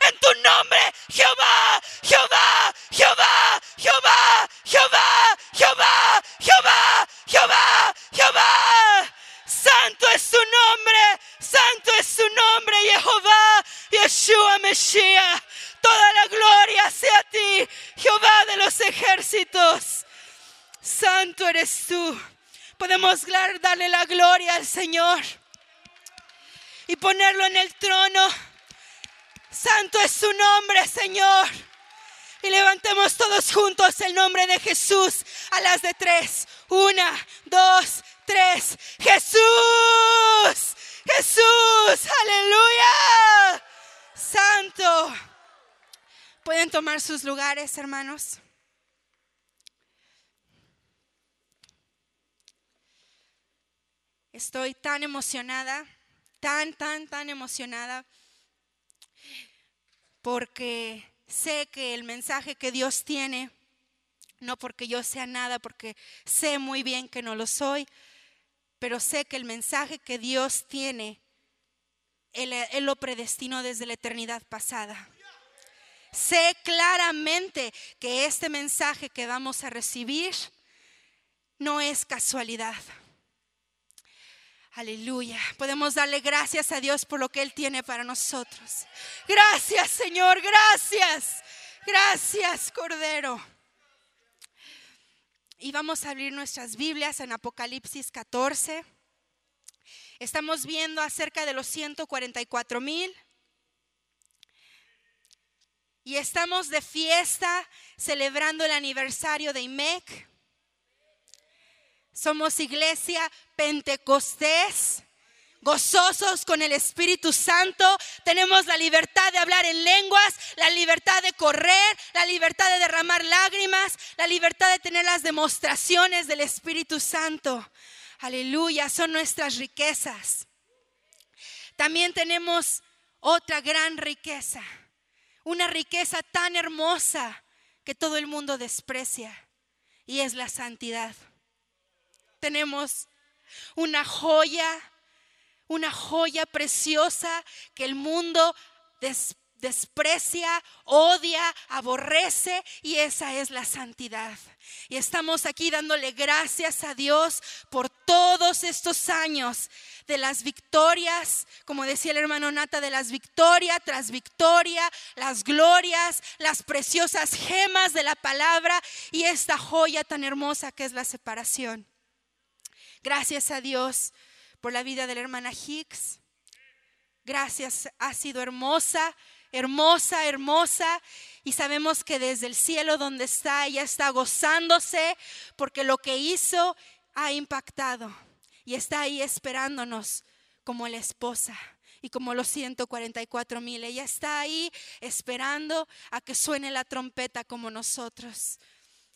en tu nombre, Jehová, Jehová, Jehová, Jehová, Jehová, Jehová, Jehová, Jehová, Jehová. Santo es su nombre, santo es su nombre, Jehová, Yeshua Mesías. Toda la gloria sea a ti, Jehová de los ejércitos. Santo eres tú. Podemos darle la gloria al Señor y ponerlo en el trono. Santo es su nombre, Señor. Y levantemos todos juntos el nombre de Jesús a las de tres. Una, dos, tres. Jesús, Jesús, aleluya. Santo. Pueden tomar sus lugares, hermanos. Estoy tan emocionada, tan, tan, tan emocionada, porque sé que el mensaje que Dios tiene, no porque yo sea nada, porque sé muy bien que no lo soy, pero sé que el mensaje que Dios tiene, Él, lo predestinó desde la eternidad pasada. Sé claramente que este mensaje que vamos a recibir no es casualidad. Aleluya. Podemos darle gracias a Dios por lo que Él tiene para nosotros. Gracias, Señor. Gracias. Gracias, Cordero. Y vamos a abrir nuestras Biblias en Apocalipsis 14. Estamos viendo acerca de los 144 mil. Y estamos de fiesta celebrando el aniversario de IMEC. Somos iglesia pentecostés, gozosos con el Espíritu Santo. Tenemos la libertad de hablar en lenguas, la libertad de correr, la libertad de derramar lágrimas, la libertad de tener las demostraciones del Espíritu Santo. Aleluya, son nuestras riquezas. También tenemos otra gran riqueza, una riqueza tan hermosa que todo el mundo desprecia, y es la santidad tenemos una joya, una joya preciosa que el mundo desprecia, odia, aborrece y esa es la santidad. Y estamos aquí dándole gracias a Dios por todos estos años de las victorias, como decía el hermano Nata, de las victorias tras victoria, las glorias, las preciosas gemas de la palabra y esta joya tan hermosa que es la separación. Gracias a Dios por la vida de la hermana Hicks. Gracias, ha sido hermosa, hermosa, hermosa. Y sabemos que desde el cielo donde está, ella está gozándose porque lo que hizo ha impactado. Y está ahí esperándonos como la esposa y como los 144 mil. Ella está ahí esperando a que suene la trompeta como nosotros.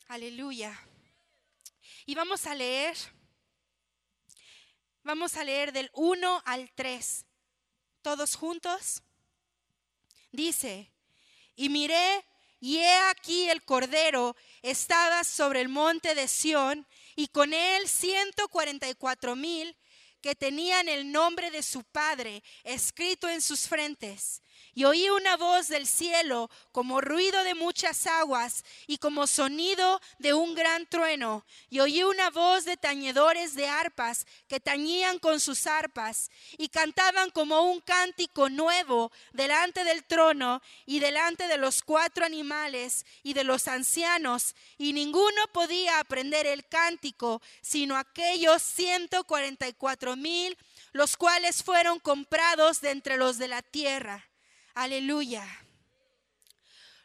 Aleluya. Y vamos a leer Vamos a leer del 1 al 3. Todos juntos. Dice, y miré, y he aquí el Cordero estaba sobre el monte de Sión, y con él 144 mil que tenían el nombre de su Padre escrito en sus frentes. Y oí una voz del cielo como ruido de muchas aguas y como sonido de un gran trueno. Y oí una voz de tañedores de arpas que tañían con sus arpas y cantaban como un cántico nuevo delante del trono y delante de los cuatro animales y de los ancianos. Y ninguno podía aprender el cántico sino aquellos ciento cuarenta y cuatro mil, los cuales fueron comprados de entre los de la tierra. Aleluya.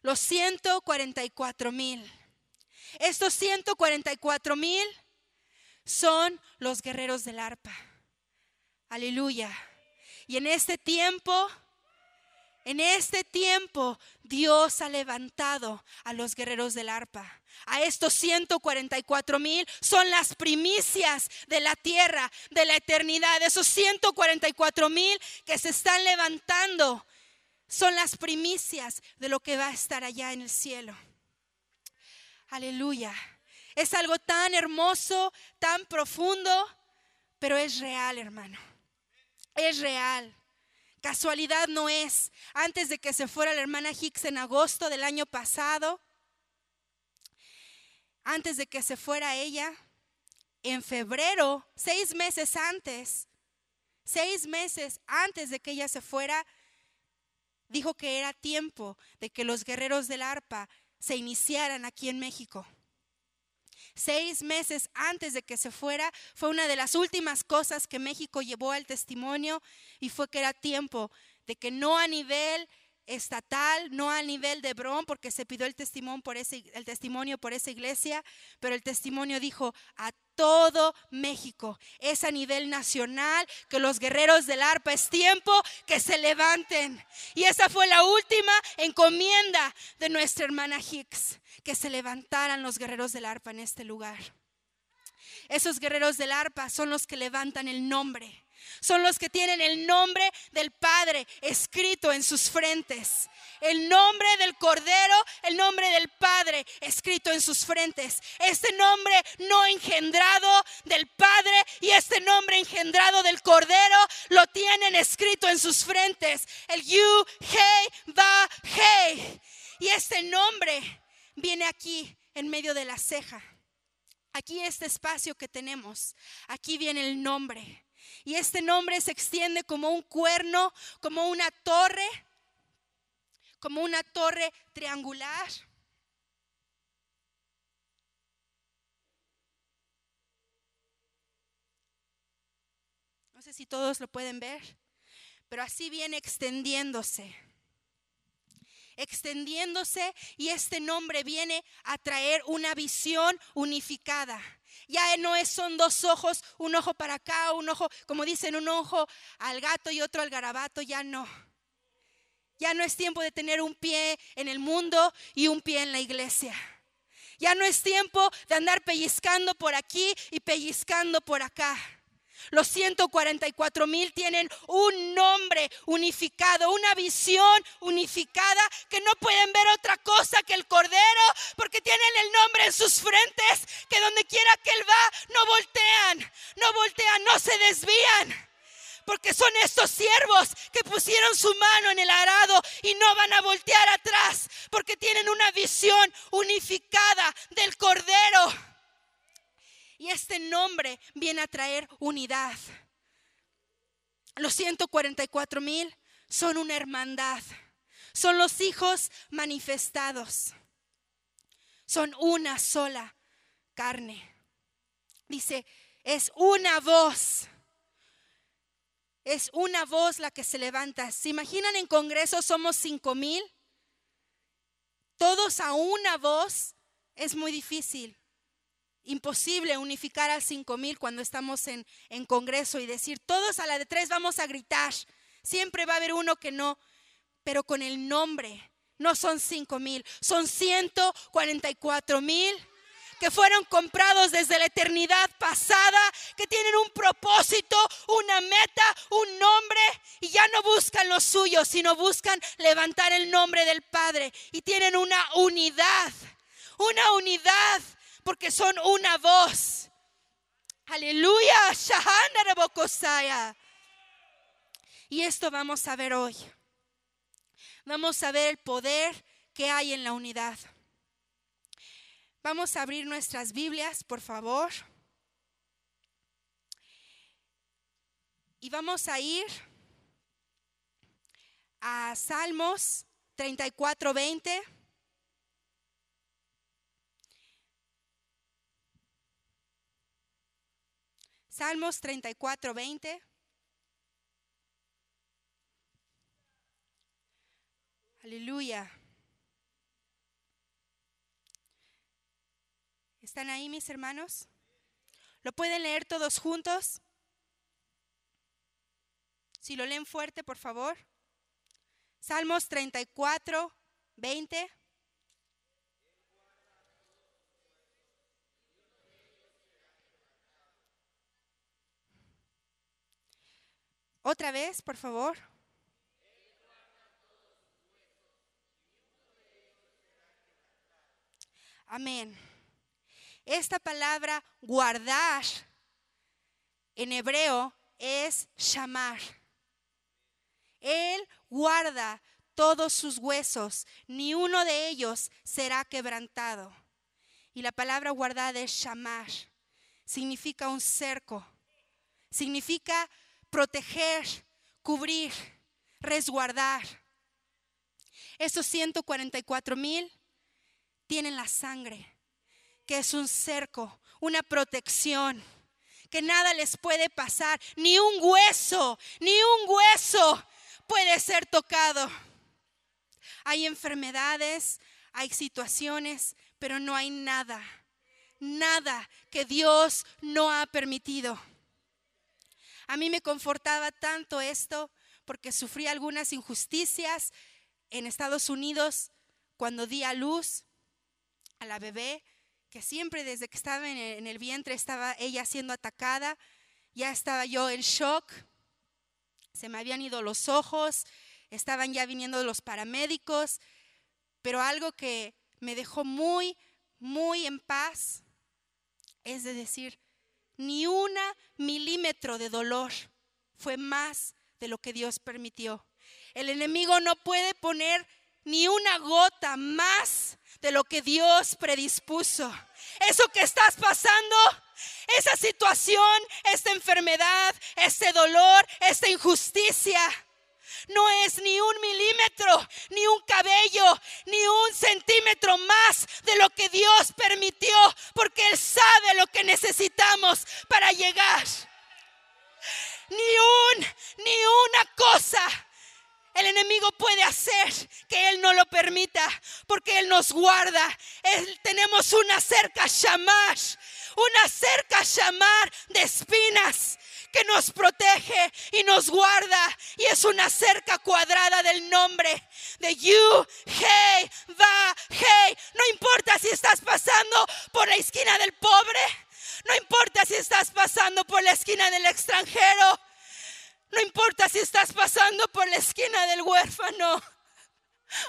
Los 144 mil. Estos 144 mil son los guerreros del arpa. Aleluya. Y en este tiempo, en este tiempo, Dios ha levantado a los guerreros del arpa. A estos 144 mil son las primicias de la tierra, de la eternidad. Esos 144 mil que se están levantando son las primicias de lo que va a estar allá en el cielo. Aleluya. Es algo tan hermoso, tan profundo, pero es real, hermano. Es real. Casualidad no es. Antes de que se fuera la hermana Hicks en agosto del año pasado, antes de que se fuera ella, en febrero, seis meses antes, seis meses antes de que ella se fuera, dijo que era tiempo de que los guerreros del arpa se iniciaran aquí en México. Seis meses antes de que se fuera, fue una de las últimas cosas que México llevó al testimonio y fue que era tiempo de que no a nivel estatal, no a nivel de Bron, porque se pidió el testimonio, por el testimonio por esa iglesia, pero el testimonio dijo a todo México. Es a nivel nacional que los guerreros del arpa es tiempo que se levanten. Y esa fue la última encomienda de nuestra hermana Hicks, que se levantaran los guerreros del arpa en este lugar. Esos guerreros del arpa son los que levantan el nombre son los que tienen el nombre del Padre escrito en sus frentes. El nombre del Cordero, el nombre del Padre escrito en sus frentes. Este nombre no engendrado del Padre y este nombre engendrado del Cordero lo tienen escrito en sus frentes. El Yu, Hei, Ba, Hei. Y este nombre viene aquí en medio de la ceja. Aquí este espacio que tenemos, aquí viene el nombre. Y este nombre se extiende como un cuerno, como una torre, como una torre triangular. No sé si todos lo pueden ver, pero así viene extendiéndose extendiéndose y este nombre viene a traer una visión unificada. Ya no es, son dos ojos, un ojo para acá, un ojo, como dicen, un ojo al gato y otro al garabato, ya no. Ya no es tiempo de tener un pie en el mundo y un pie en la iglesia. Ya no es tiempo de andar pellizcando por aquí y pellizcando por acá. Los 144 mil tienen un nombre unificado, una visión unificada que no pueden ver otra cosa que el Cordero porque tienen el nombre en sus frentes que donde quiera que Él va no voltean, no voltean, no se desvían. Porque son estos siervos que pusieron su mano en el arado y no van a voltear atrás. Porque tienen una visión unificada del Cordero. Y este nombre viene a traer unidad. Los 144 mil son una hermandad. Son los hijos manifestados. Son una sola carne. Dice, es una voz. Es una voz la que se levanta. ¿Se imaginan en Congreso somos cinco mil? Todos a una voz es muy difícil imposible unificar a cinco mil cuando estamos en, en Congreso y decir, todos a la de tres vamos a gritar. Siempre va a haber uno que no, pero con el nombre. No son cinco mil, son 144 mil que fueron comprados desde la eternidad pasada, que tienen un propósito, una meta, un nombre, y ya no buscan lo suyo, sino buscan levantar el nombre del Padre. Y tienen una unidad, una unidad porque son una voz. Aleluya. Y esto vamos a ver hoy. vamos a ver el poder que hay en la unidad. Vamos a abrir nuestras Biblias, por favor. Y vamos a ir a Salmos 34, 20. Salmos 34, 20. Aleluya. ¿Están ahí mis hermanos? ¿Lo pueden leer todos juntos? Si lo leen fuerte, por favor. Salmos 34, 20. Otra vez, por favor. Amén. Esta palabra guardar en hebreo es llamar. Él guarda todos sus huesos, ni uno de ellos será quebrantado. Y la palabra guardada es llamar. Significa un cerco. Significa proteger, cubrir, resguardar. Esos 144 mil tienen la sangre, que es un cerco, una protección, que nada les puede pasar, ni un hueso, ni un hueso puede ser tocado. Hay enfermedades, hay situaciones, pero no hay nada, nada que Dios no ha permitido. A mí me confortaba tanto esto porque sufrí algunas injusticias en Estados Unidos cuando di a luz a la bebé, que siempre desde que estaba en el, vientre estaba ella siendo atacada, ya estaba yo en shock, se me habían ido los ojos, estaban ya viniendo los paramédicos, pero algo que me dejó muy, muy en paz es de decir, ni una milímetro de dolor fue más de lo que Dios permitió. El enemigo no puede poner ni una gota más de lo que Dios predispuso. Eso que estás pasando, esa situación, esta enfermedad, este dolor, esta injusticia, no es ni un milímetro, ni un cabello, ni un centímetro más de lo que Dios permitió, porque Él sabe lo que necesitamos para llegar. Ni un, ni una cosa el enemigo puede hacer que Él no lo permita, porque Él nos guarda. tenemos una cerca llamar, una cerca llamar de espinas que nos protege y nos guarda. Y es una cerca cuadrada del nombre de You, Hey, Va, Hey. No importa si estás pasando por la esquina del pobre. No importa si estás pasando por la esquina del extranjero. No importa si estás pasando por la esquina del huérfano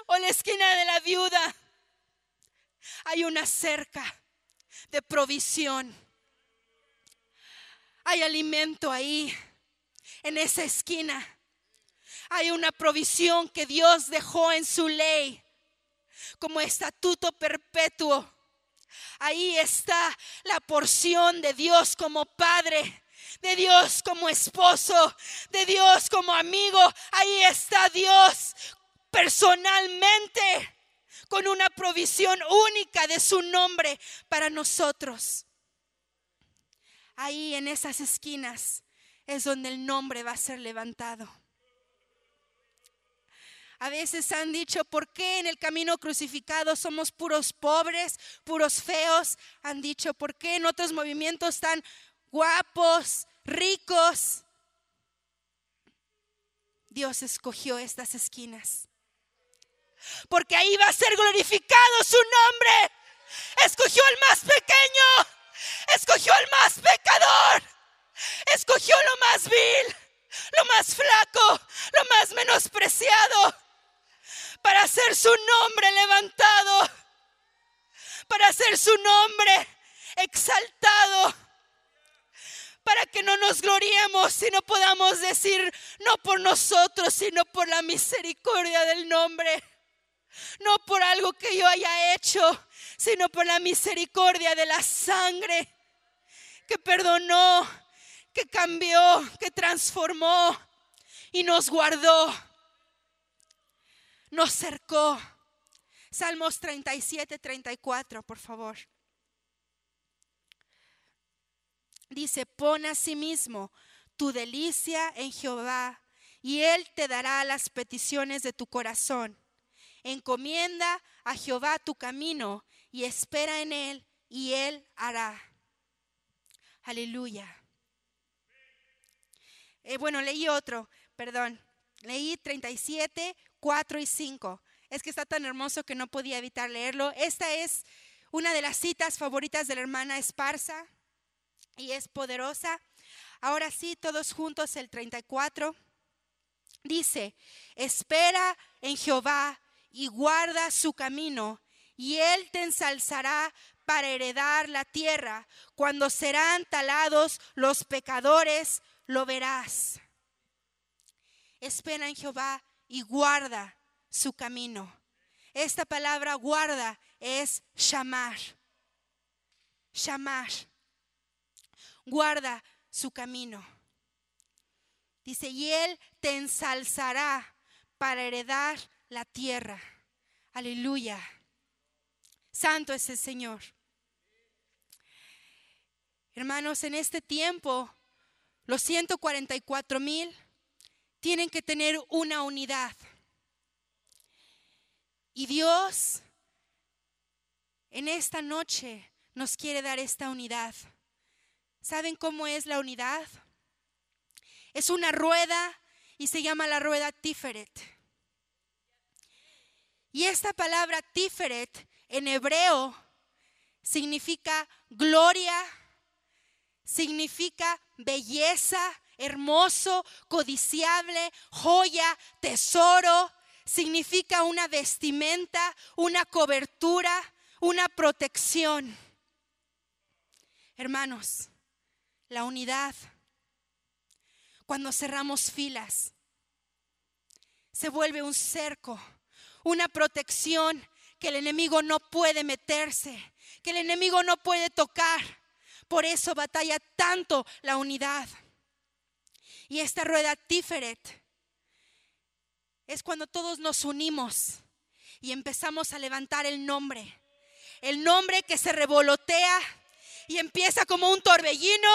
o la esquina de la viuda. Hay una cerca de provisión. Hay alimento ahí, en esa esquina. Hay una provisión que Dios dejó en su ley como estatuto perpetuo. Ahí está la porción de Dios como Padre de Dios como esposo, de Dios como amigo. Ahí está Dios personalmente con una provisión única de su nombre para nosotros. Ahí en esas esquinas es donde el nombre va a ser levantado. A veces han dicho, ¿por qué en el camino crucificado somos puros pobres, puros feos? Han dicho, ¿por qué en otros movimientos tan guapos, ricos. Dios escogió estas esquinas. Porque ahí va a ser glorificado su nombre. Escogió al más pequeño. Escogió al más pecador. Escogió lo más vil, lo más flaco, lo más menospreciado. Para hacer su nombre levantado. Para hacer su nombre exaltado para que no nos gloriemos, sino podamos decir, no por nosotros, sino por la misericordia del nombre. No por algo que yo haya hecho, sino por la misericordia de la sangre que perdonó, que cambió, que transformó y nos guardó, nos cercó. Salmos 37, 34, por favor. Dice, pon a sí mismo tu delicia en Jehová y Él te dará las peticiones de tu corazón. Encomienda a Jehová tu camino y espera en Él y Él hará. Aleluya. Eh, bueno, leí otro, perdón. Leí 37, 4 y 5. Es que está tan hermoso que no podía evitar leerlo. Esta es una de las citas favoritas de la hermana Esparza y es poderosa. Ahora sí, todos juntos el 34. Dice, espera en Jehová y guarda su camino, y él te ensalzará para heredar la tierra. Cuando serán talados los pecadores, lo verás. Espera en Jehová y guarda su camino. Esta palabra guarda es llamar. Llamar. Guarda su camino. Dice, y él te ensalzará para heredar la tierra. Aleluya. Santo es el Señor. Hermanos, en este tiempo, los 144 mil tienen que tener una unidad. Y Dios en esta noche nos quiere dar esta unidad. ¿Saben cómo es la unidad? Es una rueda y se llama la rueda Tiferet. Y esta palabra Tiferet en hebreo significa gloria, significa belleza, hermoso, codiciable, joya, tesoro. Significa una vestimenta, una cobertura, una protección. Hermanos, la unidad, cuando cerramos filas, se vuelve un cerco, una protección que el enemigo no puede meterse, que el enemigo no puede tocar. Por eso batalla tanto la unidad. Y esta rueda Tiferet es cuando todos nos unimos y empezamos a levantar el nombre. El nombre que se revolotea y empieza como un torbellino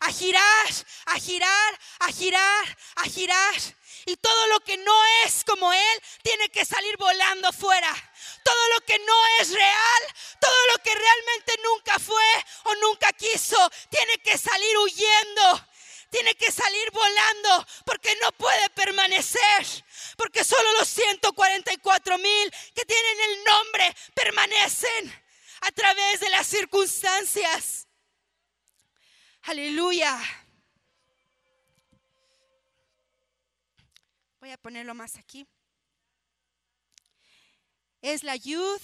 a girar, a girar, a girar, a girar. Y todo lo que no es como Él tiene que salir volando fuera. Todo lo que no es real, todo lo que realmente nunca fue o nunca quiso, tiene que salir huyendo. Tiene que salir volando porque no puede permanecer. Porque solo los 144 mil que tienen el nombre permanecen a través de las circunstancias. Aleluya. Voy a ponerlo más aquí. Es la yud,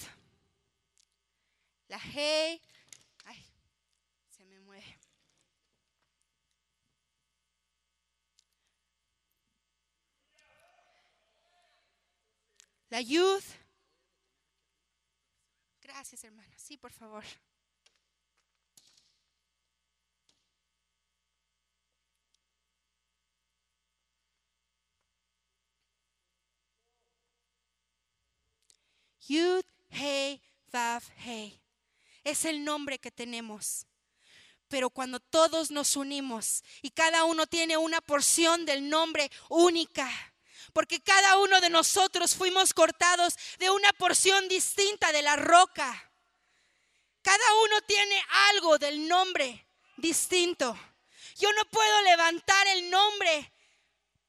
la hey. Ay, se me mueve. La yud. Gracias, hermano. Sí, por favor. Yud, Hey, Vav, Hey. Es el nombre que tenemos. Pero cuando todos nos unimos y cada uno tiene una porción del nombre única, porque cada uno de nosotros fuimos cortados de una porción distinta de la roca. Cada uno tiene algo del nombre distinto. Yo no puedo levantar el nombre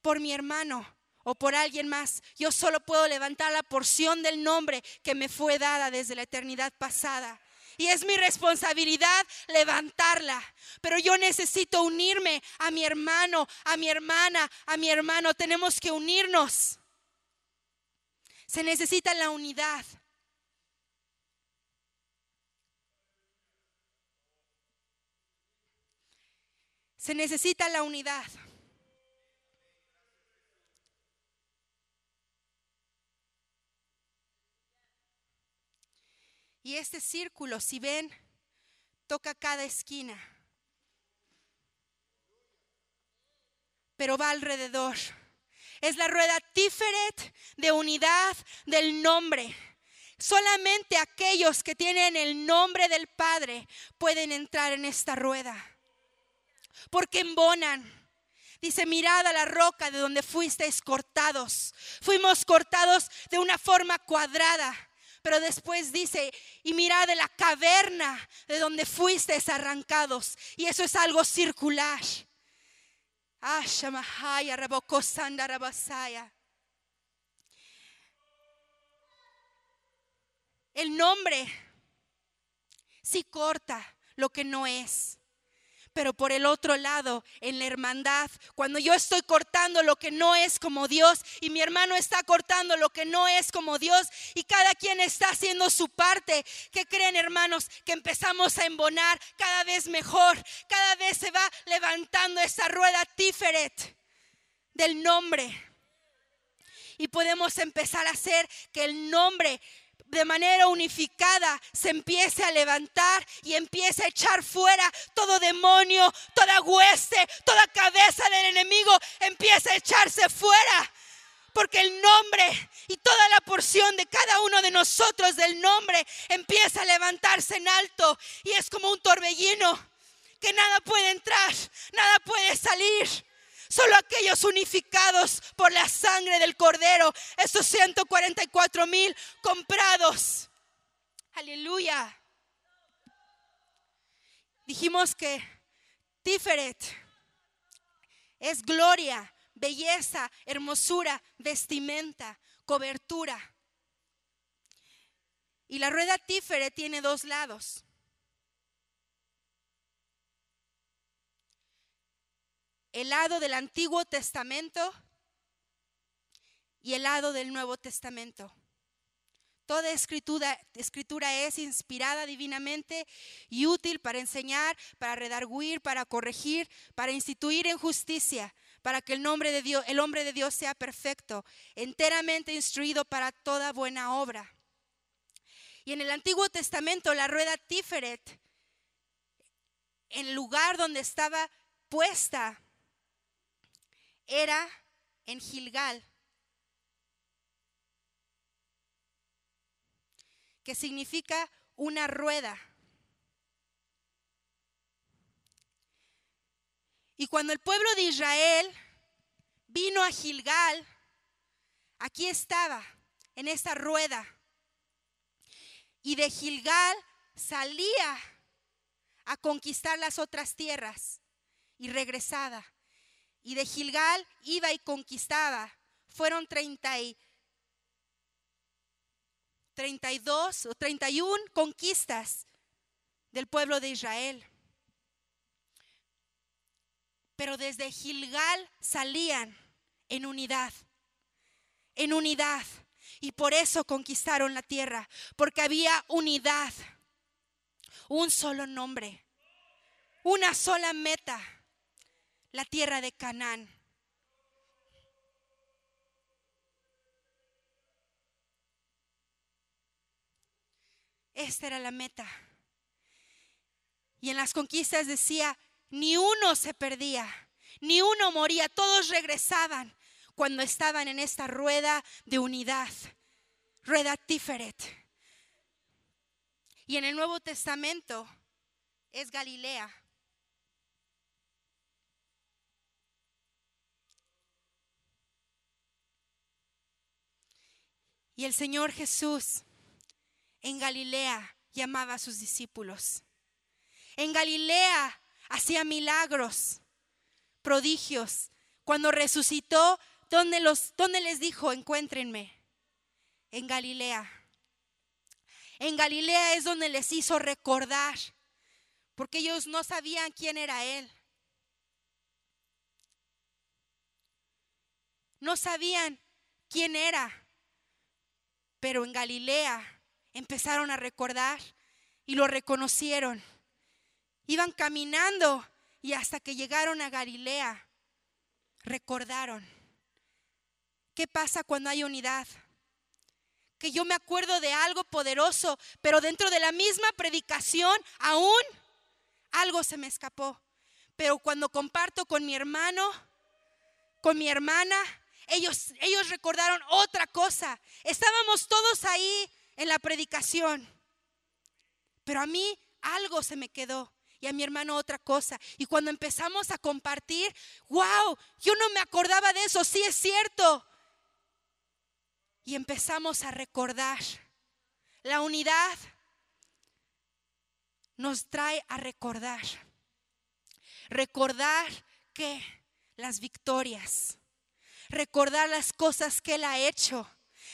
por mi hermano o por alguien más. Yo solo puedo levantar la porción del nombre que me fue dada desde la eternidad pasada. Y es mi responsabilidad levantarla. Pero yo necesito unirme a mi hermano, a mi hermana, a mi hermano. Tenemos que unirnos. Se necesita la unidad. Se necesita la unidad. Y este círculo, si ven, toca cada esquina. Pero va alrededor. Es la rueda Tiferet de unidad del nombre. Solamente aquellos que tienen el nombre del Padre pueden entrar en esta rueda. Porque embonan. Dice, mirad a la roca de donde fuisteis cortados. Fuimos cortados de una forma cuadrada. Pero después dice, y mirad de la caverna de donde fuisteis arrancados. Y eso es algo circular. El nombre sí corta lo que no es. Pero por el otro lado, en la hermandad, cuando yo estoy cortando lo que no es como Dios y mi hermano está cortando lo que no es como Dios y cada quien está haciendo su parte, ¿qué creen hermanos? Que empezamos a embonar cada vez mejor, cada vez se va levantando esa rueda Tiferet del nombre. Y podemos empezar a hacer que el nombre de manera unificada se empiece a levantar y empiece a echar fuera todo demonio, toda hueste, toda cabeza del enemigo, empieza a echarse fuera. Porque el nombre y toda la porción de cada uno de nosotros del nombre empieza a levantarse en alto y es como un torbellino que nada puede entrar, nada puede salir. Solo aquellos unificados por la sangre del cordero, esos 144 mil comprados. Aleluya. Dijimos que Tiferet es gloria, belleza, hermosura, vestimenta, cobertura. Y la rueda Tiferet tiene dos lados. El lado del Antiguo Testamento y el lado del Nuevo Testamento. Toda escritura, escritura, es inspirada divinamente y útil para enseñar, para redarguir, para corregir, para instituir en justicia, para que el nombre de Dios, el hombre de Dios sea perfecto, enteramente instruido para toda buena obra. Y en el Antiguo Testamento la rueda Tiferet, en el lugar donde estaba puesta era en Gilgal, que significa una rueda. Y cuando el pueblo de Israel vino a Gilgal, aquí estaba, en esta rueda. Y de Gilgal salía a conquistar las otras tierras y regresada y de Gilgal iba y conquistaba. Fueron 30 y 32 o 31 conquistas del pueblo de Israel. Pero desde Gilgal salían en unidad, en unidad. Y por eso conquistaron la tierra, porque había unidad, un solo nombre, una sola meta la tierra de Canaán. Esta era la meta. Y en las conquistas decía, ni uno se perdía, ni uno moría, todos regresaban cuando estaban en esta rueda de unidad, rueda Tiferet. Y en el Nuevo Testamento es Galilea. Y el Señor Jesús en Galilea llamaba a sus discípulos. En Galilea hacía milagros, prodigios. Cuando resucitó, ¿dónde, los, ¿dónde les dijo, encuéntrenme? En Galilea. En Galilea es donde les hizo recordar, porque ellos no sabían quién era Él. No sabían quién era pero en Galilea empezaron a recordar y lo reconocieron. Iban caminando y hasta que llegaron a Galilea, recordaron. ¿Qué pasa cuando hay unidad? Que yo me acuerdo de algo poderoso, pero dentro de la misma predicación aún algo se me escapó. Pero cuando comparto con mi hermano, con mi hermana, ellos, ellos recordaron otra cosa. Estábamos todos ahí en la predicación, pero a mí algo se me quedó y a mi hermano otra cosa. Y cuando empezamos a compartir, wow, yo no me acordaba de eso, sí es cierto. Y empezamos a recordar. La unidad nos trae a recordar. Recordar que las victorias, recordar las cosas que Él ha hecho.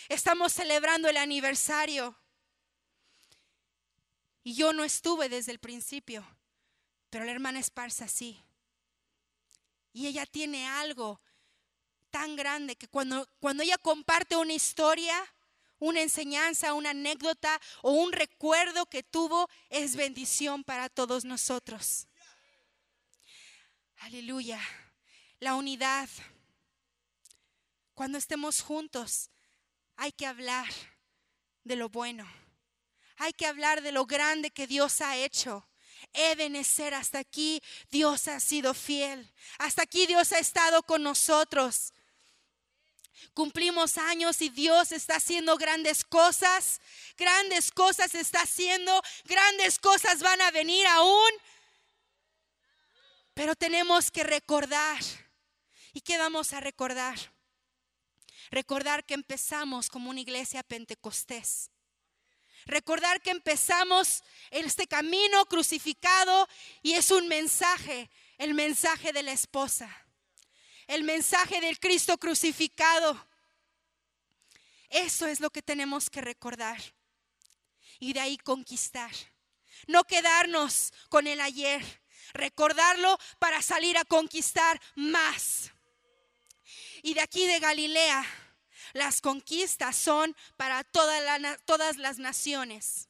Estamos celebrando el aniversario. Y yo no estuve desde el principio, pero la hermana Esparza sí. Y ella tiene algo tan grande que cuando, cuando ella comparte una historia, una enseñanza, una anécdota o un recuerdo que tuvo, es bendición para todos nosotros. Aleluya. La unidad. Cuando estemos juntos, hay que hablar de lo bueno. Hay que hablar de lo grande que Dios ha hecho. Ebenecer hasta aquí Dios ha sido fiel. Hasta aquí Dios ha estado con nosotros. Cumplimos años y Dios está haciendo grandes cosas. Grandes cosas está haciendo. Grandes cosas van a venir aún. Pero tenemos que recordar. ¿Y qué vamos a recordar? Recordar que empezamos como una iglesia pentecostés. Recordar que empezamos este camino crucificado y es un mensaje, el mensaje de la esposa el mensaje del Cristo crucificado. Eso es lo que tenemos que recordar y de ahí conquistar. No quedarnos con el ayer, recordarlo para salir a conquistar más. Y de aquí de Galilea, las conquistas son para todas las naciones.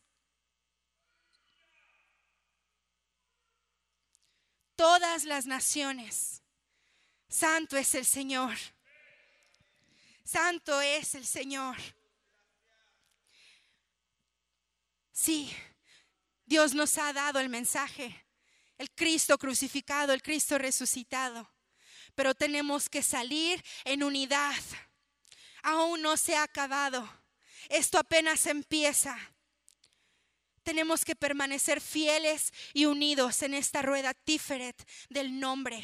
Todas las naciones. Santo es el Señor. Santo es el Señor. Sí, Dios nos ha dado el mensaje, el Cristo crucificado, el Cristo resucitado, pero tenemos que salir en unidad. Aún no se ha acabado. Esto apenas empieza. Tenemos que permanecer fieles y unidos en esta rueda tíferet del nombre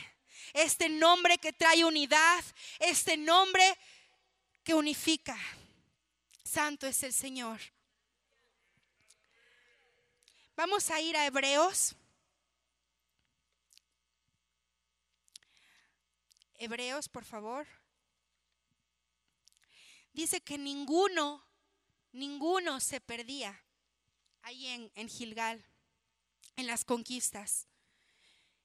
este nombre que trae unidad, este nombre que unifica. Santo es el Señor. Vamos a ir a Hebreos. Hebreos, por favor. Dice que ninguno, ninguno se perdía ahí en, Gilgal, en las conquistas.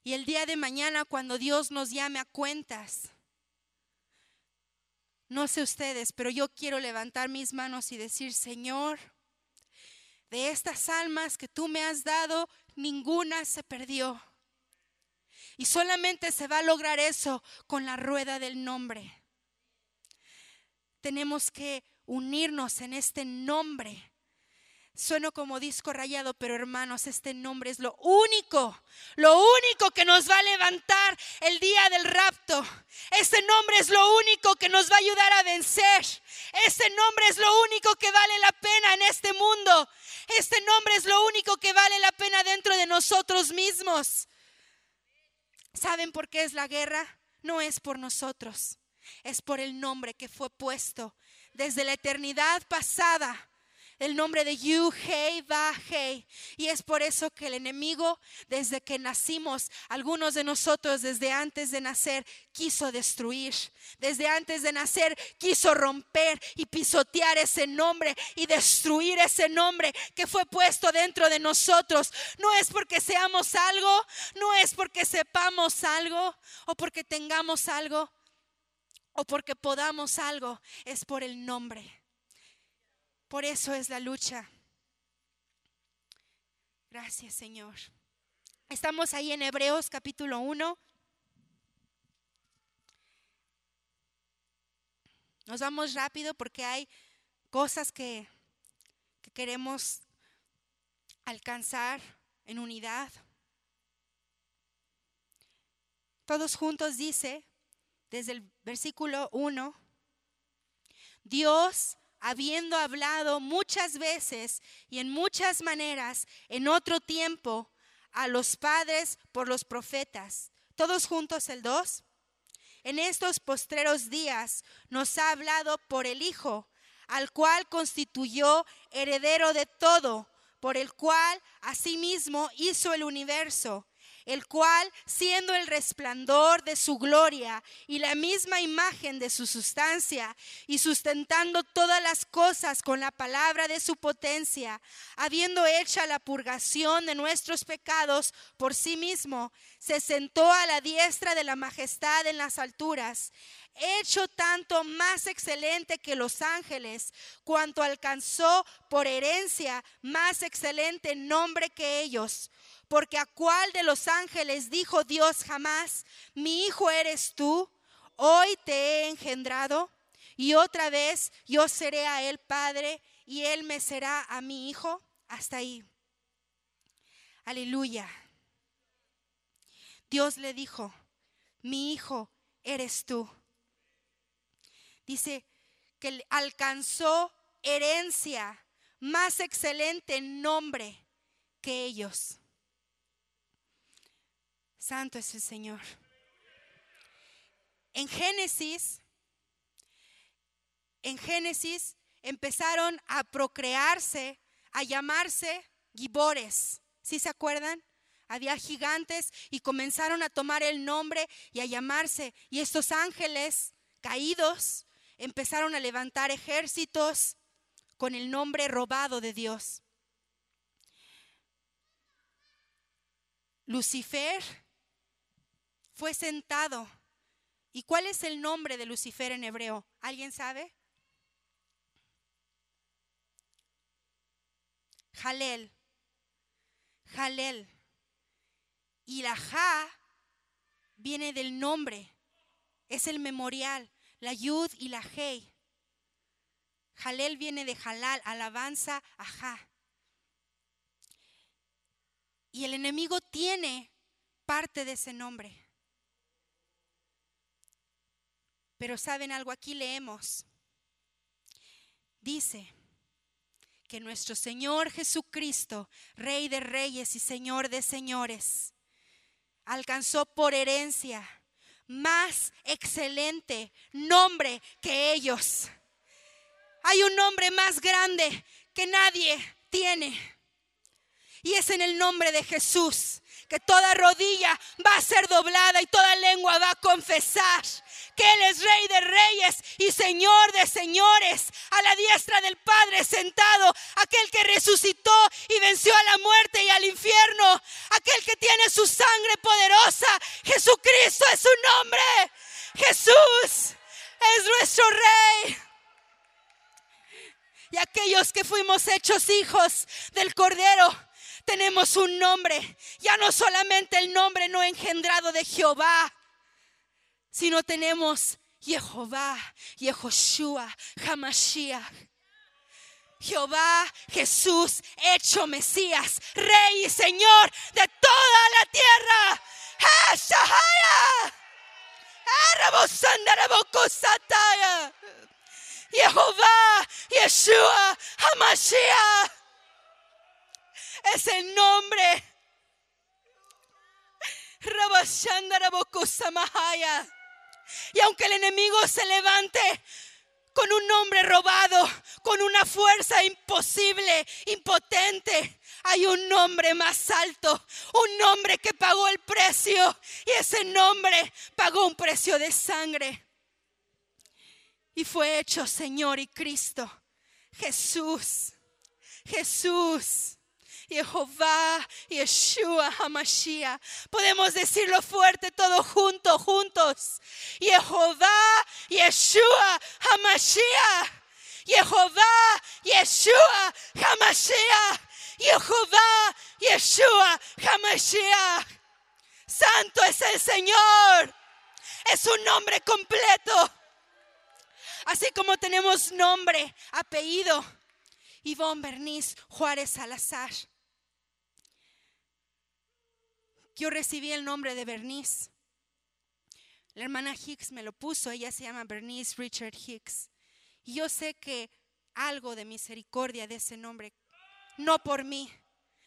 Y el día de mañana, cuando Dios nos llame a cuentas, no sé ustedes, pero yo quiero levantar mis manos y decir, Señor, de estas almas que tú me has dado, ninguna se perdió. Y solamente se va a lograr eso con la rueda del nombre. Tenemos que unirnos en este nombre Sueno como disco rayado, pero hermanos, este nombre es lo único, lo único que nos va a levantar el día del rapto. Este nombre es lo único que nos va a ayudar a vencer. Este nombre es lo único que vale la pena en este mundo. Este nombre es lo único que vale la pena dentro de nosotros mismos. ¿Saben por qué es la guerra? No es por nosotros, es por el nombre que fue puesto desde la eternidad pasada el nombre de Yu Hei Va Hei. Y es por eso que el enemigo, desde que nacimos, algunos de nosotros desde antes de nacer, quiso destruir. Desde antes de nacer, quiso romper y pisotear ese nombre y destruir ese nombre que fue puesto dentro de nosotros. No es porque seamos algo, no es porque sepamos algo o porque tengamos algo o porque podamos algo, es por el nombre. Por eso es la lucha. Gracias, Señor. Estamos ahí en Hebreos capítulo 1. Nos vamos rápido porque hay cosas que, que queremos alcanzar en unidad. Todos juntos dice, desde el versículo 1, Dios, habiendo hablado muchas veces y en muchas maneras en otro tiempo a los padres por los profetas. Todos juntos el 2. En estos postreros días nos ha hablado por el Hijo, al cual constituyó heredero de todo, por el cual asimismo hizo el universo el cual, siendo el resplandor de su gloria y la misma imagen de su sustancia, y sustentando todas las cosas con la palabra de su potencia, habiendo hecha la purgación de nuestros pecados por sí mismo, se sentó a la diestra de la majestad en las alturas, hecho tanto más excelente que los ángeles, cuanto alcanzó por herencia más excelente nombre que ellos porque a cuál de los ángeles dijo Dios jamás, mi hijo eres tú, hoy te he engendrado, y otra vez yo seré a él padre, y él me será a mi hijo. Hasta ahí. Aleluya. Dios le dijo, mi hijo eres tú. Dice que alcanzó herencia más excelente nombre que ellos. Santo es el Señor. En Génesis, en Génesis empezaron a procrearse, a llamarse gibores. ¿Sí se acuerdan? Había gigantes y comenzaron a tomar el nombre y a llamarse. Y estos ángeles caídos empezaron a levantar ejércitos con el nombre robado de Dios. Lucifer fue sentado. ¿Y cuál es el nombre de Lucifer en hebreo? ¿Alguien sabe? Jalel. Jalel. Y la Ja viene del nombre. Es el memorial. La Yud y la Hei. Jalel viene de Halal, alabanza a Ja. Y el enemigo tiene parte de ese nombre. Pero saben algo, aquí leemos. Dice que nuestro Señor Jesucristo, Rey de Reyes y Señor de Señores, alcanzó por herencia más excelente nombre que ellos. Hay un nombre más grande que nadie tiene. Y es en el nombre de Jesús que toda rodilla va a ser doblada y toda lengua va a confesar que Él es Rey de Reyes y Señor de Señores, a la diestra del Padre sentado, aquel que resucitó y venció a la muerte y al infierno, aquel que tiene su sangre poderosa. Jesucristo es su nombre. Jesús es nuestro Rey. Y aquellos que fuimos hechos hijos del Cordero, tenemos un nombre, ya no solamente el nombre no engendrado de Jehová, sino tenemos Jehová, Yehoshua, Hamashiach. Jehová Jesús hecho Mesías, Rey y Señor de toda la tierra. Jehová, Yeshua, Hamashiach es el nombre. Y aunque el enemigo se levante con un nombre robado, con una fuerza imposible, impotente, hay un nombre más alto, un nombre que pagó el precio y ese nombre pagó un precio de sangre. Y fue hecho Señor y Cristo, Jesús, Jesús. Jehová, Yeshua, Hamashiach. Podemos decirlo fuerte todo junto, juntos. Jehová, Yeshua, Hamashiach. Jehová, Yeshua, Hamashiach. Jehová, Yeshua, Hamashiach. Santo es el Señor. Es un nombre completo. Así como tenemos nombre, apellido, Ivonne Bernice Juárez Salazar. Yo recibí el nombre de Bernice. La hermana Hicks me lo puso, ella se llama Bernice Richard Hicks. Y yo sé que algo de misericordia de ese nombre, no por mí,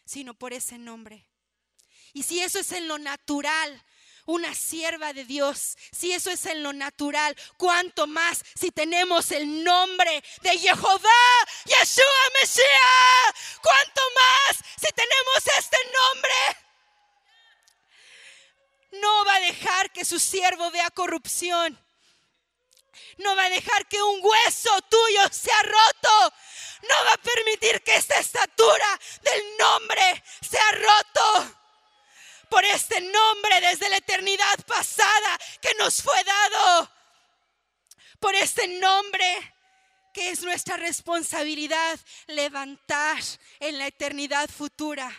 sino por ese nombre. Y si eso es en lo natural, una sierva de Dios, si eso es en lo natural, cuánto más si tenemos el nombre de Jehová, Yeshua Mesías, cuánto más si tenemos este nombre. No va a dejar que su siervo vea corrupción. No va a dejar que un hueso tuyo sea roto. No va a permitir que esta estatura del nombre sea roto por este nombre desde la eternidad pasada que nos fue dado. Por este nombre que es nuestra responsabilidad levantar en la eternidad futura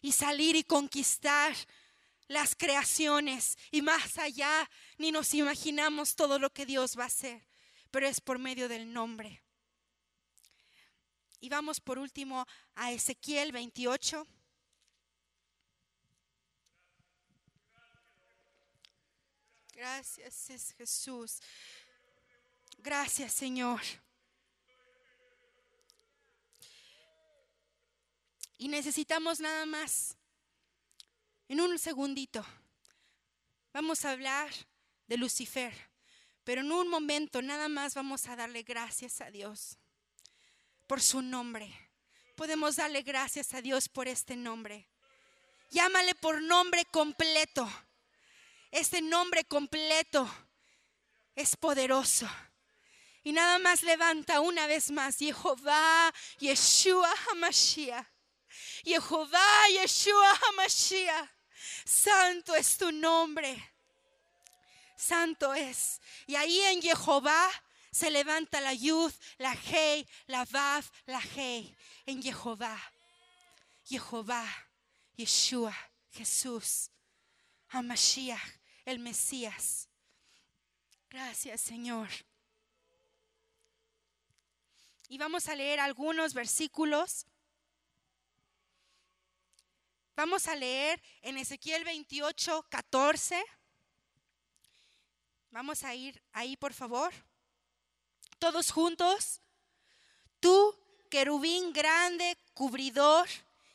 y salir y conquistar las creaciones y más allá ni nos imaginamos todo lo que Dios va a hacer, pero es por medio del nombre. Y vamos por último a Ezequiel 28. Gracias es Jesús. Gracias Señor. Y necesitamos nada más, en un segundito, vamos a hablar de Lucifer, pero en un momento nada más vamos a darle gracias a Dios por su nombre. Podemos darle gracias a Dios por este nombre. Llámale por nombre completo. Este nombre completo es poderoso. Y nada más levanta una vez más Jehová, Yeshua Hamashiach. Jehová, Yeshua Hamashiach. Santo es tu nombre. Santo es. Y ahí en Jehová se levanta la Yud, la Hei, la Vav, la Hei. En Jehová. Jehová, Yeshua, Jesús, Hamashiach el Mesías. Gracias, Señor. Y vamos a leer algunos versículos. Vamos a leer en Ezequiel 28, 14. Vamos a ir ahí, por favor. Todos juntos. Tú, querubín grande, cubridor,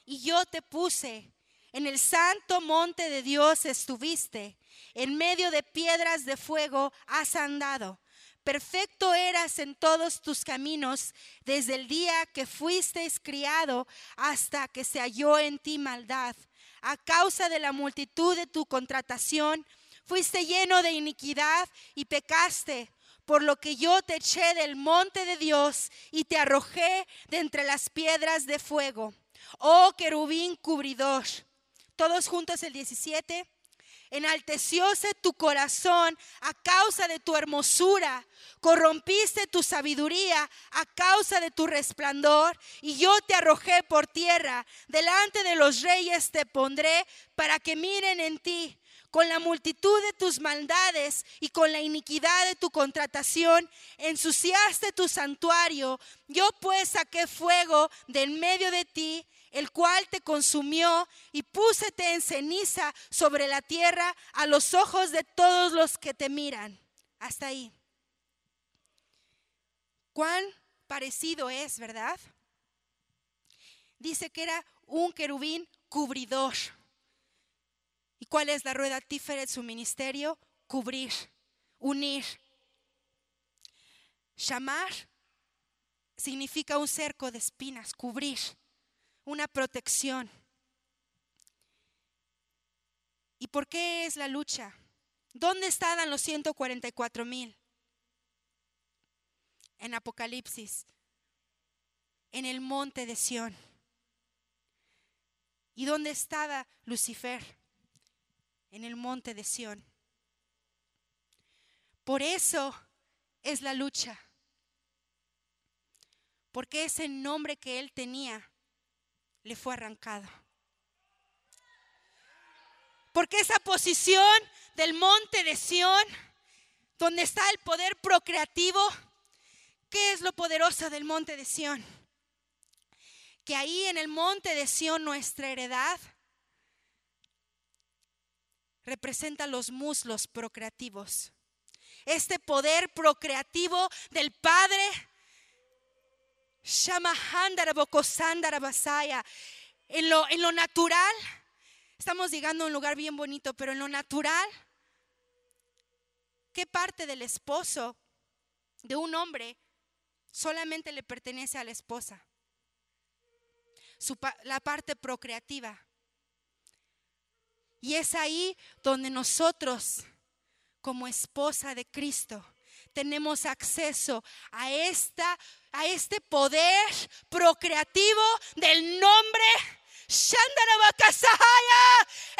y yo te puse. En el santo monte de Dios estuviste en medio de piedras de fuego has andado. Perfecto eras en todos tus caminos desde el día que fuiste criado hasta que se halló en ti maldad. A causa de la multitud de tu contratación, fuiste lleno de iniquidad y pecaste, por lo que yo te eché del monte de Dios y te arrojé de entre las piedras de fuego. Oh querubín cubridor. Todos juntos el 17 enaltecióse tu corazón a causa de tu hermosura, corrompiste tu sabiduría a causa de tu resplandor, y yo te arrojé por tierra, delante de los reyes te pondré para que miren en ti. Con la multitud de tus maldades y con la iniquidad de tu contratación, ensuciaste tu santuario. Yo pues saqué fuego de en medio de ti el cual te consumió y púsete en ceniza sobre la tierra a los ojos de todos los que te miran. Hasta ahí. ¿Cuán parecido es, verdad? Dice que era un querubín cubridor. ¿Y cuál es la rueda tífera de su ministerio? Cubrir, unir. Llamar significa un cerco de espinas, cubrir una protección. ¿Y por qué es la lucha? ¿Dónde estaban los 144 mil? En Apocalipsis, en el monte de Sión. ¿Y dónde estaba Lucifer? En el monte de Sión. Por eso es la lucha. Porque ese nombre que él tenía le fue arrancado. Porque esa posición del monte de Sión, donde está el poder procreativo, ¿qué es lo poderoso del monte de Sión? Que ahí en el monte de Sión nuestra heredad representa los muslos procreativos. Este poder procreativo del Padre, en lo, en lo natural, estamos llegando a un lugar bien bonito, pero en lo natural, ¿qué parte del esposo de un hombre solamente le pertenece a la esposa? la parte procreativa. Y es ahí donde nosotros, como esposa de Cristo, tenemos acceso a, esta, a este poder procreativo del nombre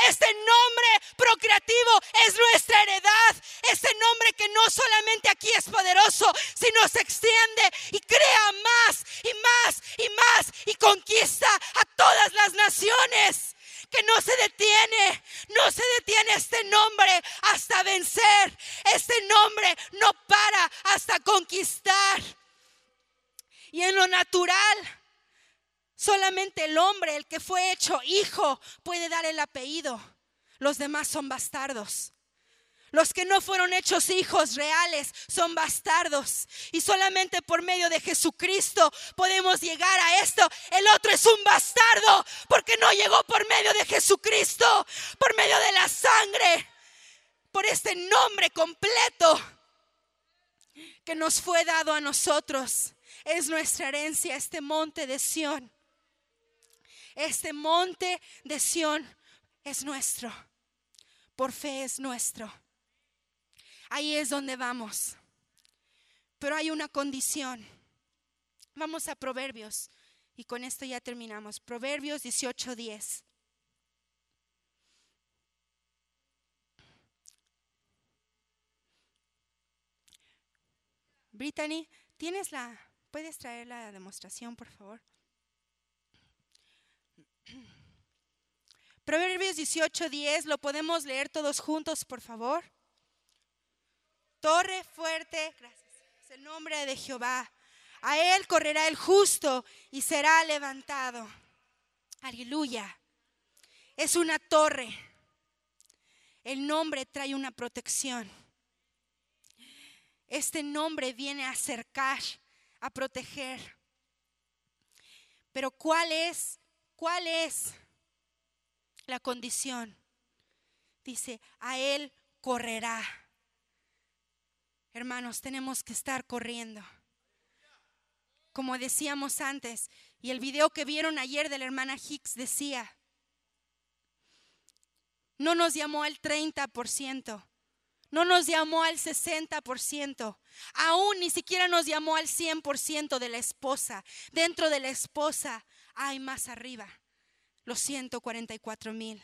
este nombre procreativo es nuestra heredad. Este nombre que no solamente aquí es poderoso, sino se extiende y crea más y más y más y conquista a todas las naciones que no se detiene, no se detiene este nombre hasta vencer. Este nombre no para hasta conquistar. Y en lo natural, solamente el hombre, el que fue hecho hijo, puede dar el apellido. Los demás son bastardos. Los que no fueron hechos hijos reales son bastardos. Y solamente por medio de Jesucristo podemos llegar a esto. El otro es un bastardo porque no llegó por medio de Jesucristo, por medio de la sangre, por este nombre completo que nos fue dado a nosotros. Es nuestra herencia, este monte de Sión. Este monte de Sión es nuestro. Por fe es nuestro. Ahí es donde vamos. Pero hay una condición. Vamos a Proverbios. Y con esto ya terminamos. Proverbios 18:10. Brittany, ¿tienes la, puedes traer la demostración, por favor? Proverbios 18:10, lo podemos leer todos juntos, por favor. Torre fuerte, gracias, es el nombre de Jehová. A él correrá el justo y será levantado. Aleluya. Es una torre. El nombre trae una protección. Este nombre viene a acercar, a proteger. Pero ¿cuál es? ¿Cuál es la condición? Dice, a él correrá. Hermanos, tenemos que estar corriendo. Como decíamos antes, y el video que vieron ayer de la hermana Hicks decía, no nos llamó al 30%, no nos llamó al 60%, aún ni siquiera nos llamó al 100% de la esposa. Dentro de la esposa hay más arriba, los 144 mil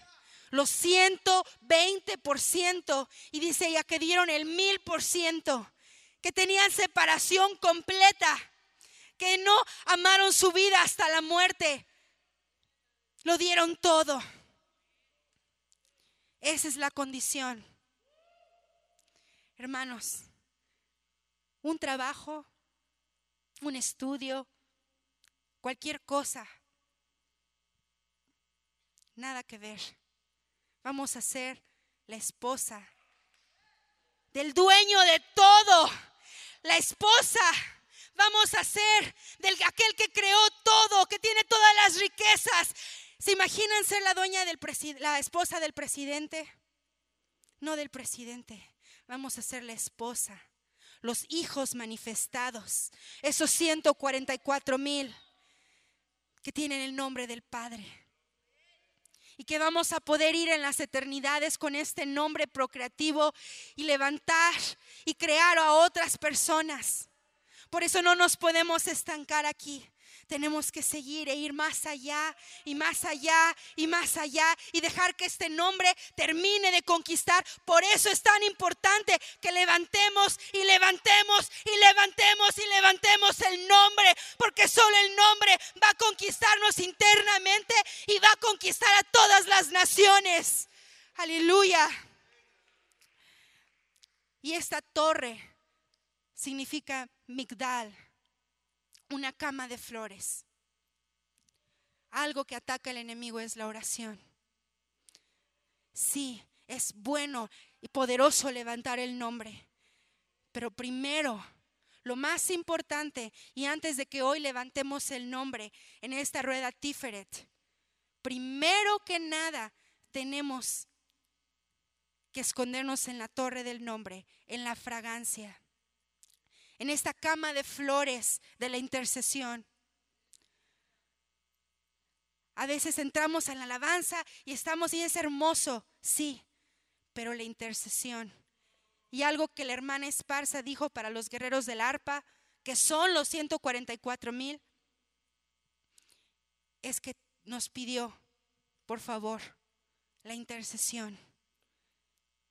los 120%, y dice ella que dieron el mil por ciento, que tenían separación completa, que no amaron su vida hasta la muerte, lo dieron todo. Esa es la condición. Hermanos, un trabajo, un estudio, cualquier cosa, nada que ver vamos a ser la esposa del dueño de todo. La esposa vamos a ser del aquel que creó todo, que tiene todas las riquezas. ¿Se imaginan ser la dueña del la esposa del presidente? No del presidente. Vamos a ser la esposa, los hijos manifestados, esos 144 mil que tienen el nombre del Padre y que vamos a poder ir en las eternidades con este nombre procreativo y levantar y crear a otras personas. Por eso no nos podemos estancar aquí. Tenemos que seguir e ir más allá y más allá y más allá y dejar que este nombre termine de conquistar. Por eso es tan importante que levantemos y levantemos y levantemos y levantemos el nombre, porque solo el nombre va a conquistarnos internamente y va a conquistar a todas las naciones. Aleluya. Y esta torre significa Migdal una cama de flores. Algo que ataca al enemigo es la oración. Sí, es bueno y poderoso levantar el nombre, pero primero, lo más importante, y antes de que hoy levantemos el nombre en esta rueda Tiferet, primero que nada tenemos que escondernos en la torre del nombre, en la fragancia en esta cama de flores de la intercesión. A veces entramos en la alabanza y estamos y es hermoso, sí, pero la intercesión. Y algo que la hermana Esparza dijo para los guerreros del arpa, que son los 144 mil, es que nos pidió, por favor, la intercesión.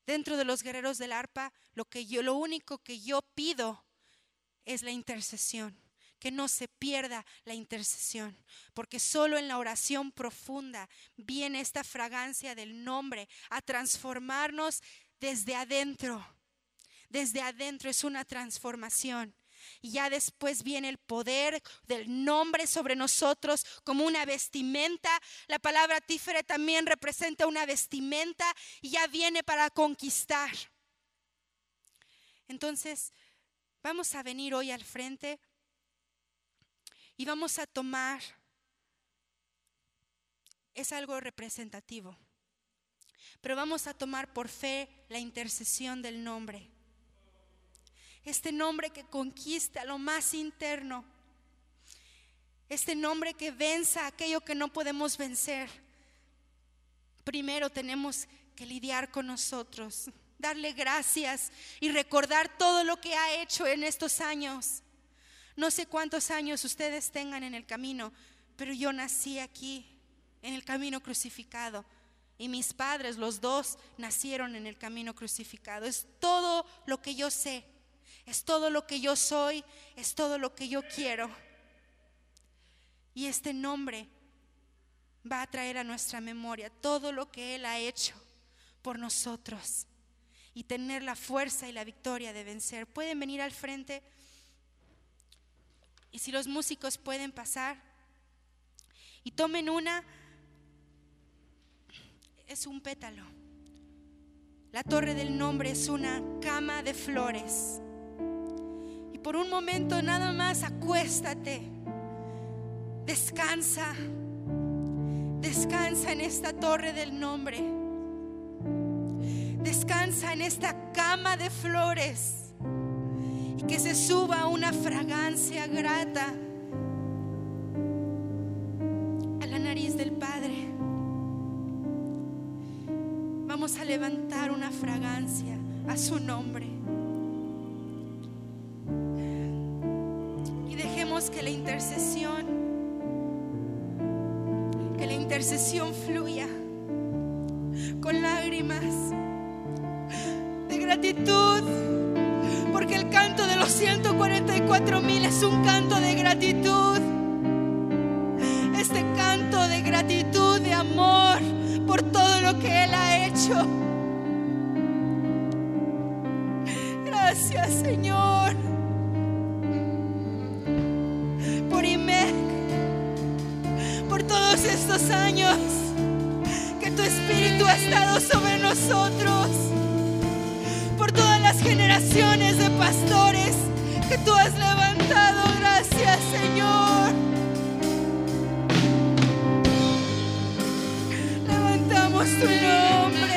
Dentro de los guerreros del arpa, lo que yo, lo único que yo pido es la intercesión. Que no se pierda la intercesión, porque solo en la oración profunda viene esta fragancia del nombre a transformarnos desde adentro. Desde adentro es una transformación. Y ya después viene el poder del nombre sobre nosotros como una vestimenta. La palabra tífere también representa una vestimenta y ya viene para conquistar. Entonces, Vamos a venir hoy al frente y vamos a tomar, es algo representativo, pero vamos a tomar por fe la intercesión del nombre. Este nombre que conquista lo más interno. Este nombre que venza aquello que no podemos vencer. Primero tenemos que lidiar con nosotros darle gracias y recordar todo lo que ha hecho en estos años. No sé cuántos años ustedes tengan en el camino, pero yo nací aquí, en el camino crucificado. Y mis padres, los dos, nacieron en el camino crucificado. Es todo lo que yo sé, es todo lo que yo soy, es todo lo que yo quiero. Y este nombre va a traer a nuestra memoria todo lo que Él ha hecho por nosotros y tener la fuerza y la victoria de vencer. Pueden venir al frente y si los músicos pueden pasar y tomen una, es un pétalo. La torre del nombre es una cama de flores. Y por un momento nada más acuéstate, descansa, descansa en esta torre del nombre. Descansa en esta cama de flores y que se suba una fragancia grata a la nariz del Padre. Vamos a levantar una fragancia a su nombre. Y dejemos que la intercesión, que la intercesión fluya con lágrimas gratitud, porque el canto de los 144 mil es un canto de gratitud. Este canto de gratitud, de amor por todo lo que Él ha hecho. Gracias, Señor. Por IMEC, por todos estos años que tu Espíritu ha estado sobre nosotros pastores que tú has levantado. Gracias, Señor. Levantamos tu nombre.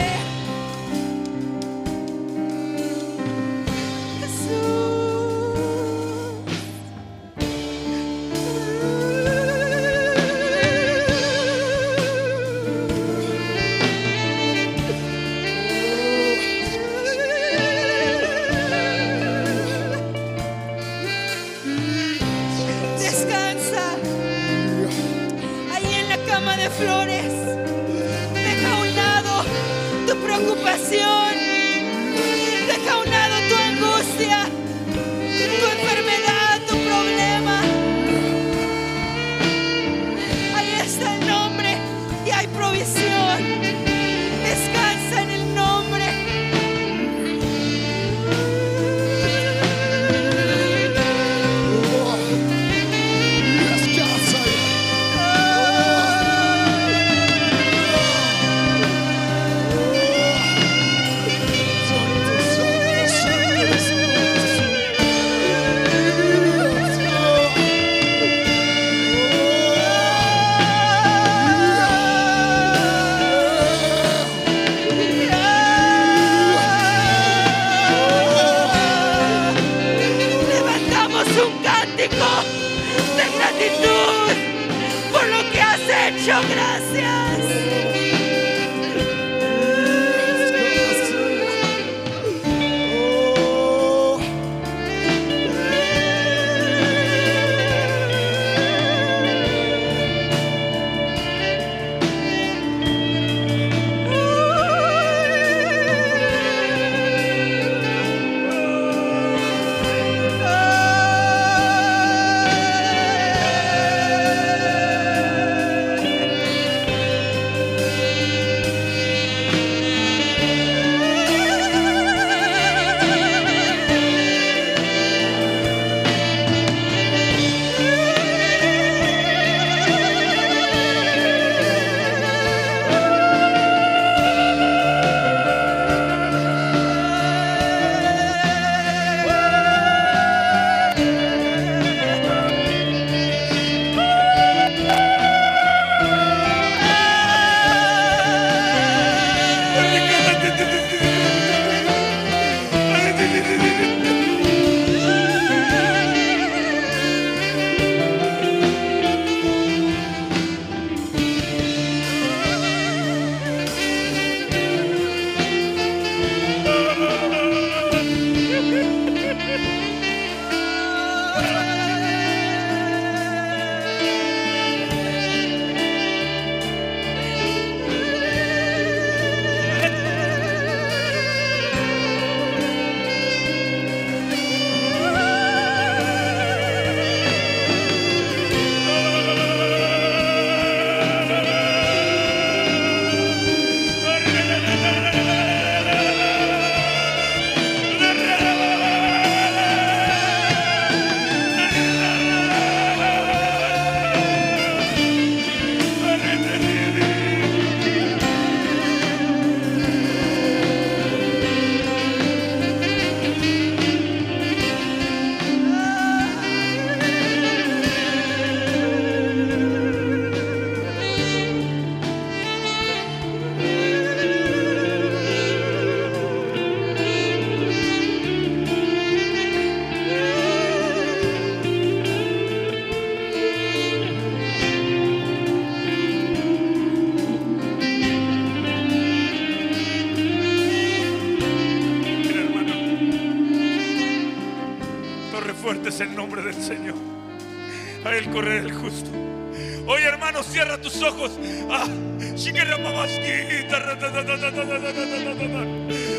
ojos. Ah,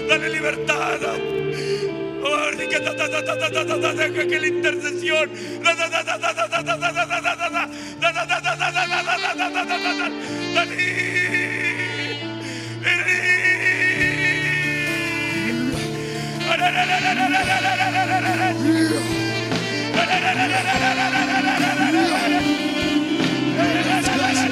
dale libertad. Deja que la intercesión dale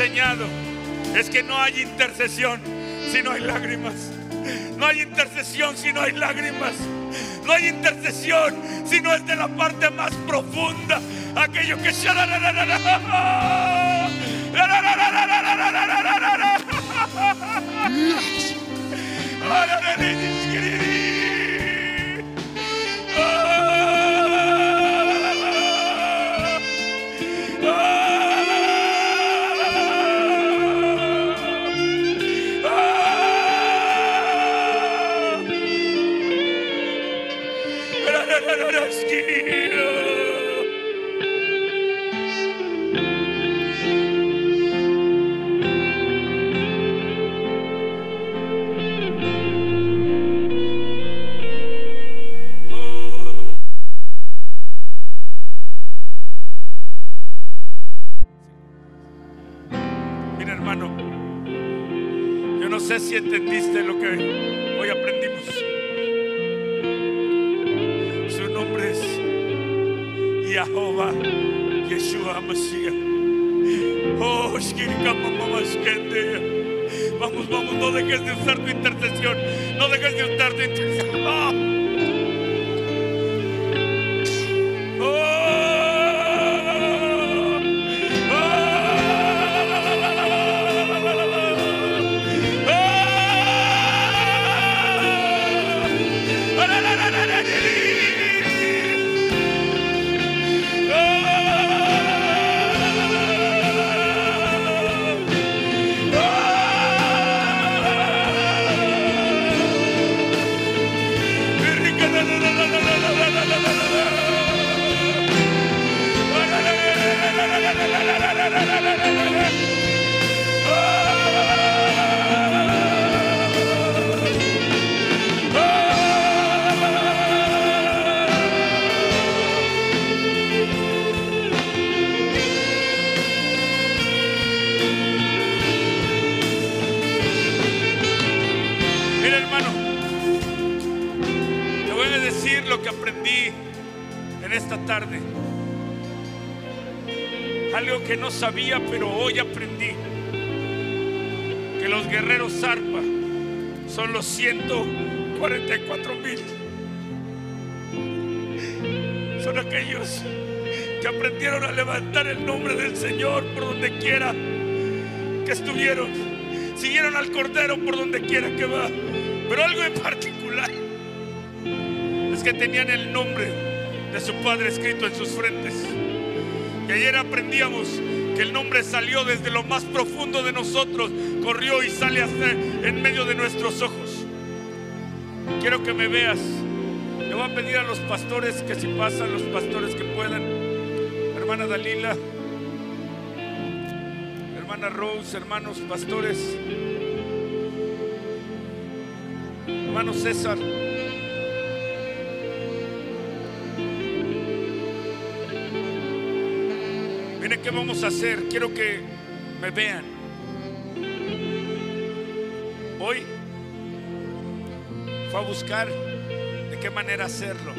Es que no hay intercesión si no hay lágrimas. No hay intercesión si no hay lágrimas. No hay intercesión si no es de la parte más profunda. Aquello que... sabía, pero hoy aprendí. Que los guerreros zarpa son los 144 mil. Son aquellos que aprendieron a levantar el nombre del Señor por donde quiera que estuvieron. Siguieron al Cordero por donde quiera que va. Pero algo en particular es que tenían el nombre de su Padre escrito en sus frentes. Y ayer aprendíamos que el nombre salió desde lo más profundo de nosotros, corrió y sale hasta en medio de nuestros ojos. Quiero que me veas. Le voy a pedir a los pastores que si pasan, los pastores que puedan. Hermana Dalila, hermana Rose, hermanos pastores, hermano César. Qué vamos a hacer. Quiero que me vean. Hoy fue a buscar de qué manera hacerlo.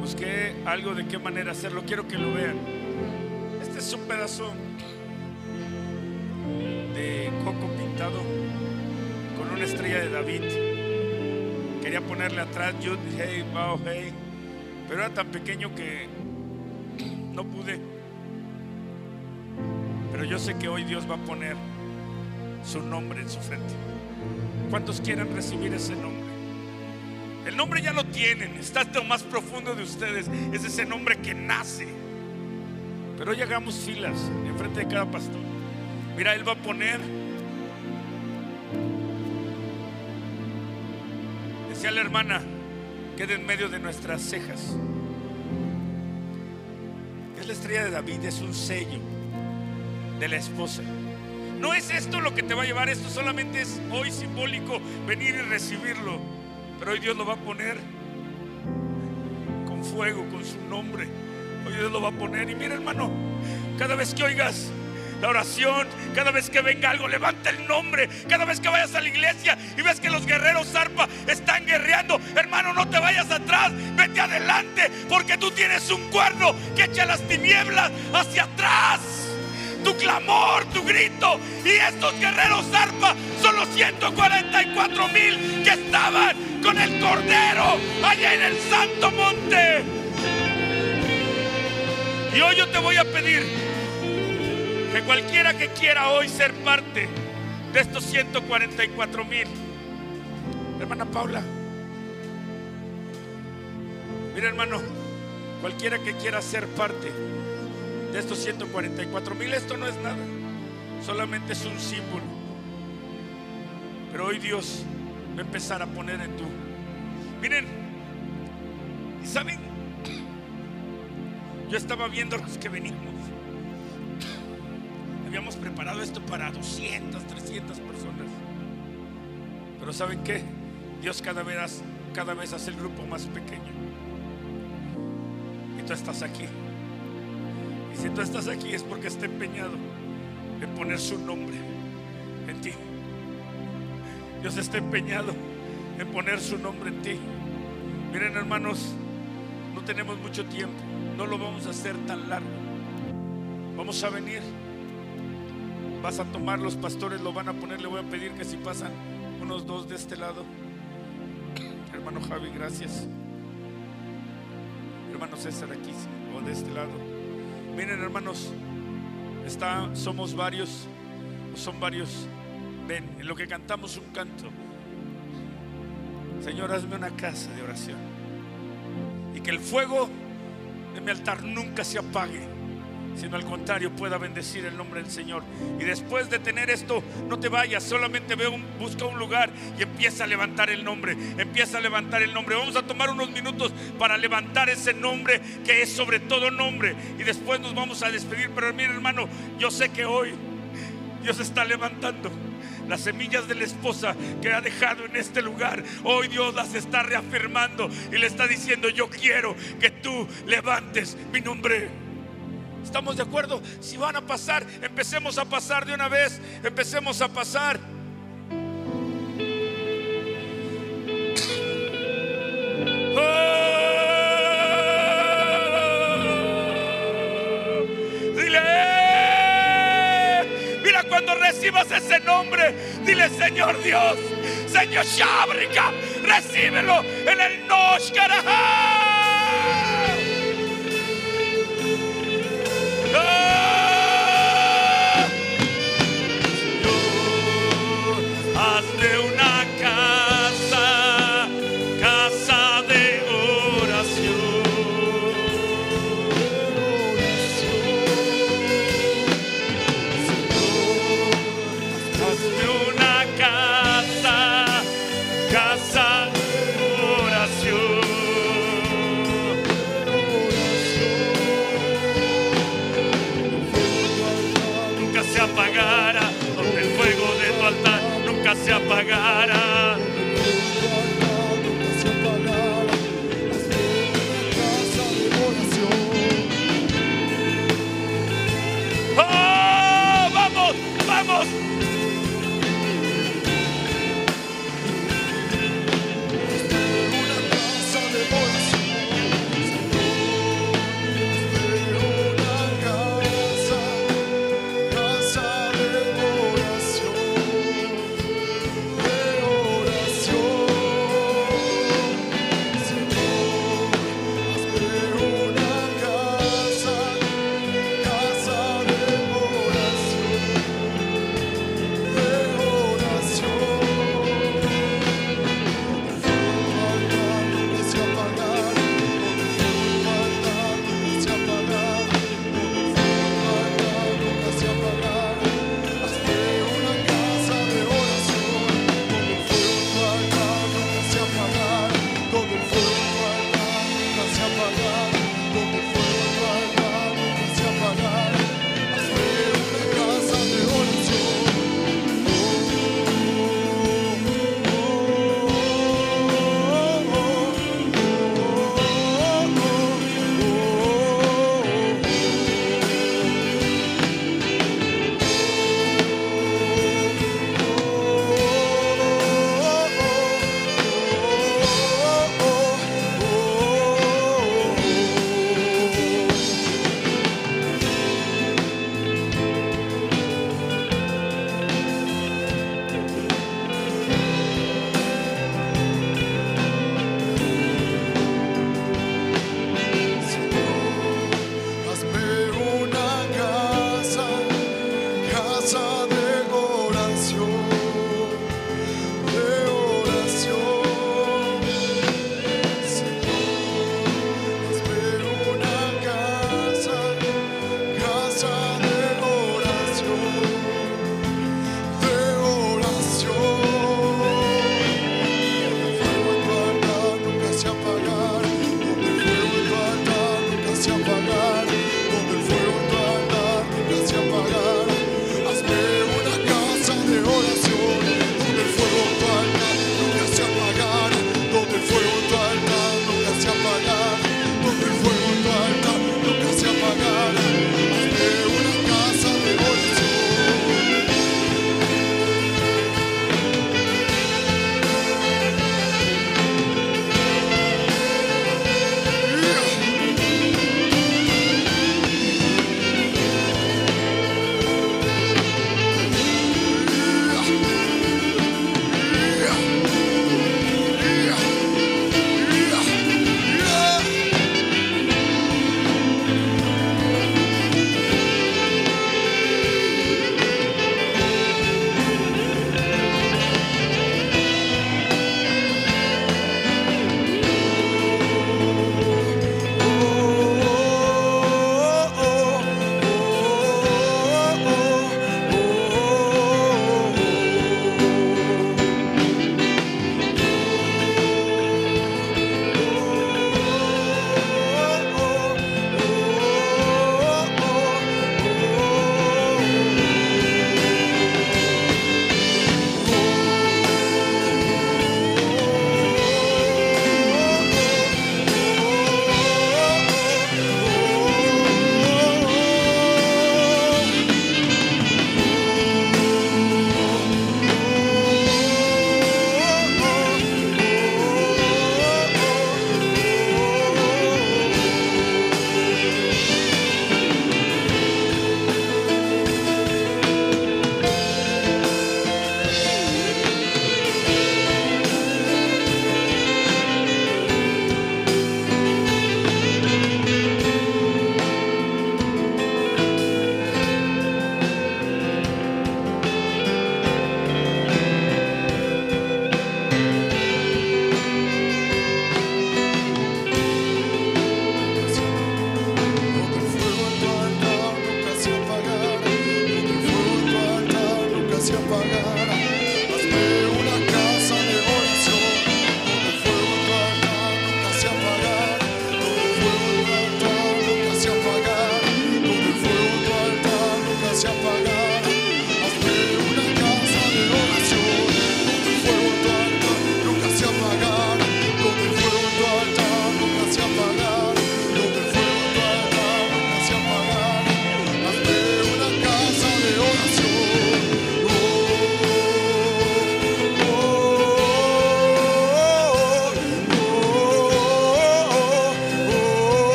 Busqué algo de qué manera hacerlo. Quiero que lo vean. Este es un pedazo de coco pintado con una estrella de David. Quería ponerle atrás Yud, hey, Bao, hey, pero era tan pequeño que no pude. Pero yo sé que hoy Dios va a poner su nombre en su frente. ¿Cuántos quieren recibir ese nombre? El nombre ya lo tienen, está hasta lo más profundo de ustedes. Es ese nombre que nace. Pero hoy hagamos filas enfrente de cada pastor. Mira, Él va a poner, decía la hermana, queda en medio de nuestras cejas. Es la estrella de David, es un sello de la esposa. No es esto lo que te va a llevar, esto solamente es hoy simbólico venir y recibirlo. Pero hoy Dios lo va a poner con fuego, con su nombre. Hoy Dios lo va a poner. Y mira, hermano, cada vez que oigas la oración, cada vez que venga algo, levanta el nombre. Cada vez que vayas a la iglesia y ves que los guerreros zarpa están guerreando, hermano, no te vayas atrás, vete adelante, porque tú tienes un cuerno que echa las tinieblas hacia atrás. tu clamor, tu grito. Y estos guerreros arpa son los 144 mil que estaban con el Cordero allá en el Santo Monte. Y hoy yo te voy a pedir cualquiera que quiera hoy ser parte de estos 144 mil, hermana Paula, mira hermano, cualquiera que quiera ser parte de estos 144 mil, esto no es nada, solamente es un símbolo. Pero hoy Dios va a empezar a poner en tu... Miren, ¿y saben? Yo estaba viendo los que venimos. Habíamos preparado esto para 200, 300 personas. Pero ¿saben qué? Dios cada vez, cada vez hace el grupo más pequeño. Y tú estás aquí. Y si tú estás aquí es porque está empeñado en poner su nombre en ti. Dios está empeñado en poner su nombre en ti. Miren hermanos, no tenemos mucho tiempo. No lo vamos a hacer tan largo. Vamos a venir. Vas a tomar los pastores, lo van a poner. Le voy a pedir que si pasan unos dos de este lado. Hermano Javi, gracias. Hermano César aquí o de este lado. Miren hermanos, está, somos varios, son varios. Ven, en lo que cantamos un canto. Señor, hazme una casa de oración. Y que el fuego de mi altar nunca se apague, sino al contrario pueda bendecir el nombre del Señor. Y después de tener esto, no te vayas, solamente ve un, busca un lugar y empieza a levantar el nombre, empieza a levantar el nombre. Vamos a tomar unos minutos para levantar ese nombre que es sobre todo nombre. Y después nos vamos a despedir. Pero mira hermano, yo sé que hoy Dios está levantando las semillas de la esposa que ha dejado en este lugar. Hoy Dios las está reafirmando y le está diciendo, yo quiero que tú levantes mi nombre. ¿Estamos de acuerdo? Si van a pasar, empecemos a pasar de una vez, empecemos a pasar. cuando recibas ese nombre, dile Señor Dios, Señor Shabrika, recíbelo en el Noshkaraha.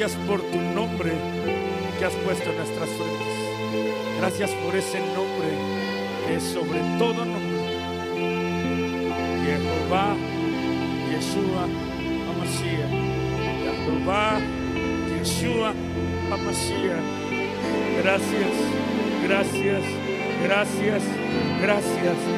Gracias por tu nombre que has puesto en nuestras frentes. Gracias por ese nombre que es sobre todo nombre. Jehová, Yeshua, Amasía. Jehová, Yeshua, Amasía. Gracias, gracias, gracias, gracias.